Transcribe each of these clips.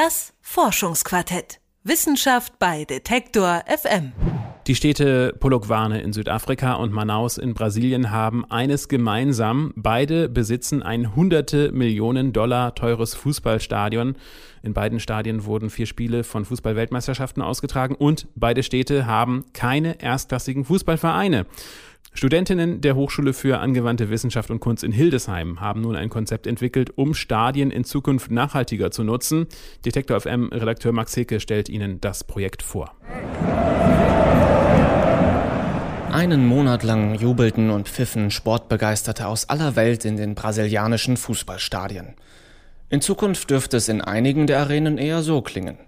Das Forschungsquartett. Wissenschaft bei Detektor FM. Die Städte Polokwane in Südafrika und Manaus in Brasilien haben eines gemeinsam. Beide besitzen ein hunderte Millionen Dollar teures Fußballstadion. In beiden Stadien wurden vier Spiele von Fußballweltmeisterschaften ausgetragen und beide Städte haben keine erstklassigen Fußballvereine. Studentinnen der Hochschule für angewandte Wissenschaft und Kunst in Hildesheim haben nun ein Konzept entwickelt, um Stadien in Zukunft nachhaltiger zu nutzen. Detektor FM Redakteur Max Hecke stellt Ihnen das Projekt vor. Einen Monat lang jubelten und pfiffen Sportbegeisterte aus aller Welt in den brasilianischen Fußballstadien. In Zukunft dürfte es in einigen der Arenen eher so klingen.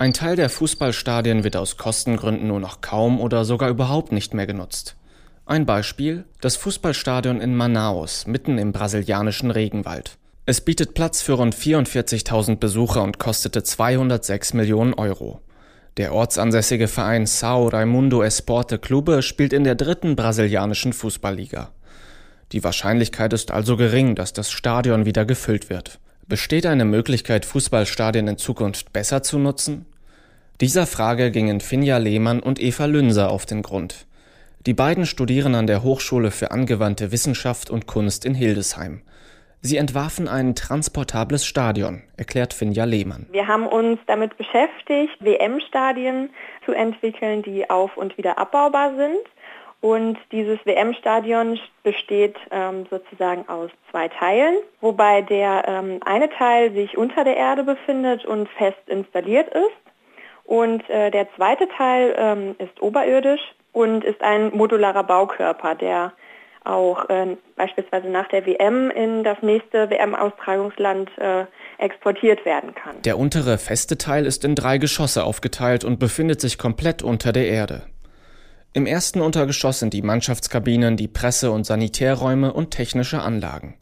Ein Teil der Fußballstadien wird aus Kostengründen nur noch kaum oder sogar überhaupt nicht mehr genutzt. Ein Beispiel, das Fußballstadion in Manaus, mitten im brasilianischen Regenwald. Es bietet Platz für rund 44.000 Besucher und kostete 206 Millionen Euro. Der ortsansässige Verein Sao Raimundo Esporte Clube spielt in der dritten brasilianischen Fußballliga. Die Wahrscheinlichkeit ist also gering, dass das Stadion wieder gefüllt wird. Besteht eine Möglichkeit, Fußballstadien in Zukunft besser zu nutzen? Dieser Frage gingen Finja Lehmann und Eva Lünser auf den Grund. Die beiden studieren an der Hochschule für angewandte Wissenschaft und Kunst in Hildesheim. Sie entwarfen ein transportables Stadion, erklärt Finja Lehmann. Wir haben uns damit beschäftigt, WM-Stadien zu entwickeln, die auf und wieder abbaubar sind. Und dieses WM-Stadion besteht ähm, sozusagen aus zwei Teilen, wobei der ähm, eine Teil sich unter der Erde befindet und fest installiert ist. Und äh, der zweite Teil ähm, ist oberirdisch und ist ein modularer Baukörper, der auch äh, beispielsweise nach der WM in das nächste WM-Austragungsland äh, exportiert werden kann. Der untere feste Teil ist in drei Geschosse aufgeteilt und befindet sich komplett unter der Erde. Im ersten Untergeschoss sind die Mannschaftskabinen, die Presse- und Sanitärräume und technische Anlagen.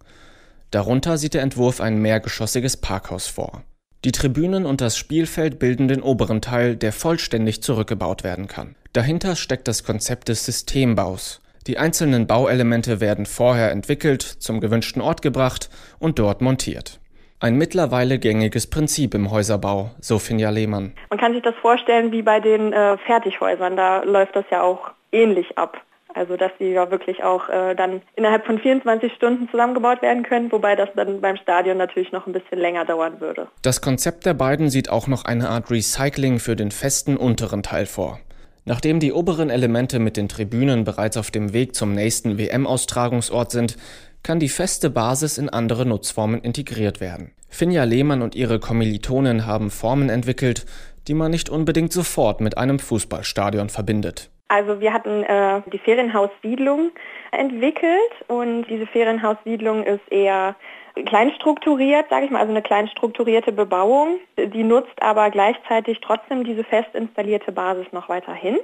Darunter sieht der Entwurf ein mehrgeschossiges Parkhaus vor. Die Tribünen und das Spielfeld bilden den oberen Teil, der vollständig zurückgebaut werden kann. Dahinter steckt das Konzept des Systembaus. Die einzelnen Bauelemente werden vorher entwickelt, zum gewünschten Ort gebracht und dort montiert. Ein mittlerweile gängiges Prinzip im Häuserbau, so Finja Lehmann. Man kann sich das vorstellen wie bei den äh, Fertighäusern, da läuft das ja auch ähnlich ab. Also dass sie ja wirklich auch äh, dann innerhalb von 24 Stunden zusammengebaut werden können, wobei das dann beim Stadion natürlich noch ein bisschen länger dauern würde. Das Konzept der beiden sieht auch noch eine Art Recycling für den festen unteren Teil vor. Nachdem die oberen Elemente mit den Tribünen bereits auf dem Weg zum nächsten WM-Austragungsort sind, kann die feste Basis in andere Nutzformen integriert werden. Finja Lehmann und ihre Kommilitonen haben Formen entwickelt, die man nicht unbedingt sofort mit einem Fußballstadion verbindet. Also wir hatten äh, die Ferienhaussiedlung entwickelt und diese Ferienhaussiedlung ist eher klein strukturiert, sage ich mal, also eine klein strukturierte Bebauung. Die nutzt aber gleichzeitig trotzdem diese fest installierte Basis noch weiterhin.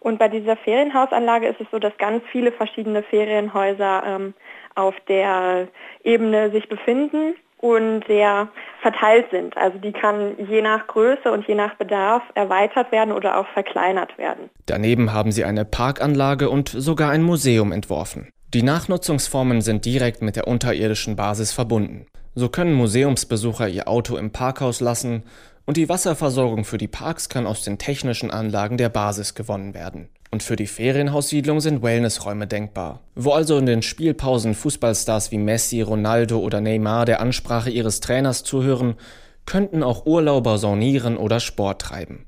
Und bei dieser Ferienhausanlage ist es so, dass ganz viele verschiedene Ferienhäuser ähm, auf der Ebene sich befinden und sehr verteilt sind. Also die kann je nach Größe und je nach Bedarf erweitert werden oder auch verkleinert werden. Daneben haben sie eine Parkanlage und sogar ein Museum entworfen. Die Nachnutzungsformen sind direkt mit der unterirdischen Basis verbunden. So können Museumsbesucher ihr Auto im Parkhaus lassen und die Wasserversorgung für die Parks kann aus den technischen Anlagen der Basis gewonnen werden. Und für die Ferienhaussiedlung sind Wellnessräume denkbar. Wo also in den Spielpausen Fußballstars wie Messi, Ronaldo oder Neymar der Ansprache ihres Trainers zuhören, könnten auch Urlauber saunieren oder Sport treiben.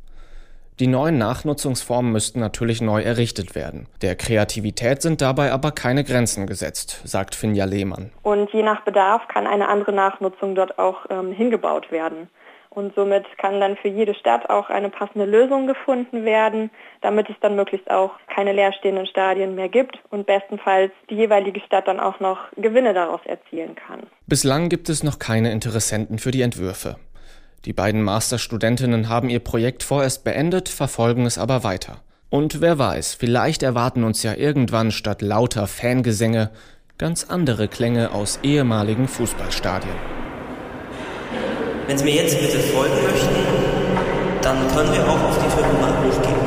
Die neuen Nachnutzungsformen müssten natürlich neu errichtet werden. Der Kreativität sind dabei aber keine Grenzen gesetzt, sagt Finja Lehmann. Und je nach Bedarf kann eine andere Nachnutzung dort auch ähm, hingebaut werden. Und somit kann dann für jede Stadt auch eine passende Lösung gefunden werden, damit es dann möglichst auch keine leerstehenden Stadien mehr gibt und bestenfalls die jeweilige Stadt dann auch noch Gewinne daraus erzielen kann. Bislang gibt es noch keine Interessenten für die Entwürfe. Die beiden Masterstudentinnen haben ihr Projekt vorerst beendet, verfolgen es aber weiter. Und wer weiß, vielleicht erwarten uns ja irgendwann statt lauter Fangesänge ganz andere Klänge aus ehemaligen Fußballstadien. Wenn Sie mir jetzt bitte folgen möchten, dann können wir auch auf die mal hochgehen.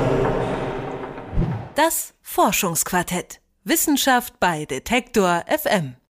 Das Forschungsquartett. Wissenschaft bei Detektor FM.